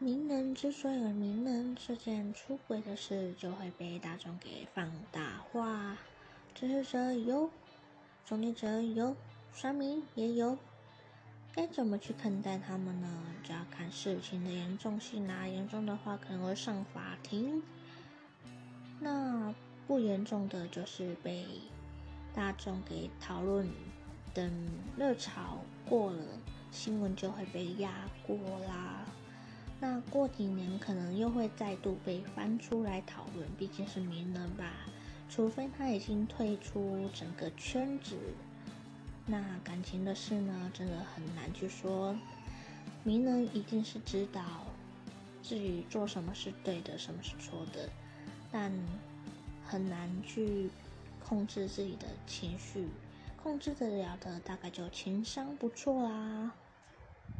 名人之所以名人，这件出轨的事就会被大众给放大化。支持者有，中立者有，酸民也有。该怎么去看待他们呢？就要看事情的严重性啦。严重的话可能会上法庭。那不严重的，就是被大众给讨论。等热潮过了，新闻就会被压过啦。那过几年可能又会再度被翻出来讨论，毕竟是名人吧。除非他已经退出整个圈子，那感情的事呢，真的很难去说。名人一定是知道至于做什么是对的，什么是错的，但很难去控制自己的情绪。控制得了的，大概就情商不错啦。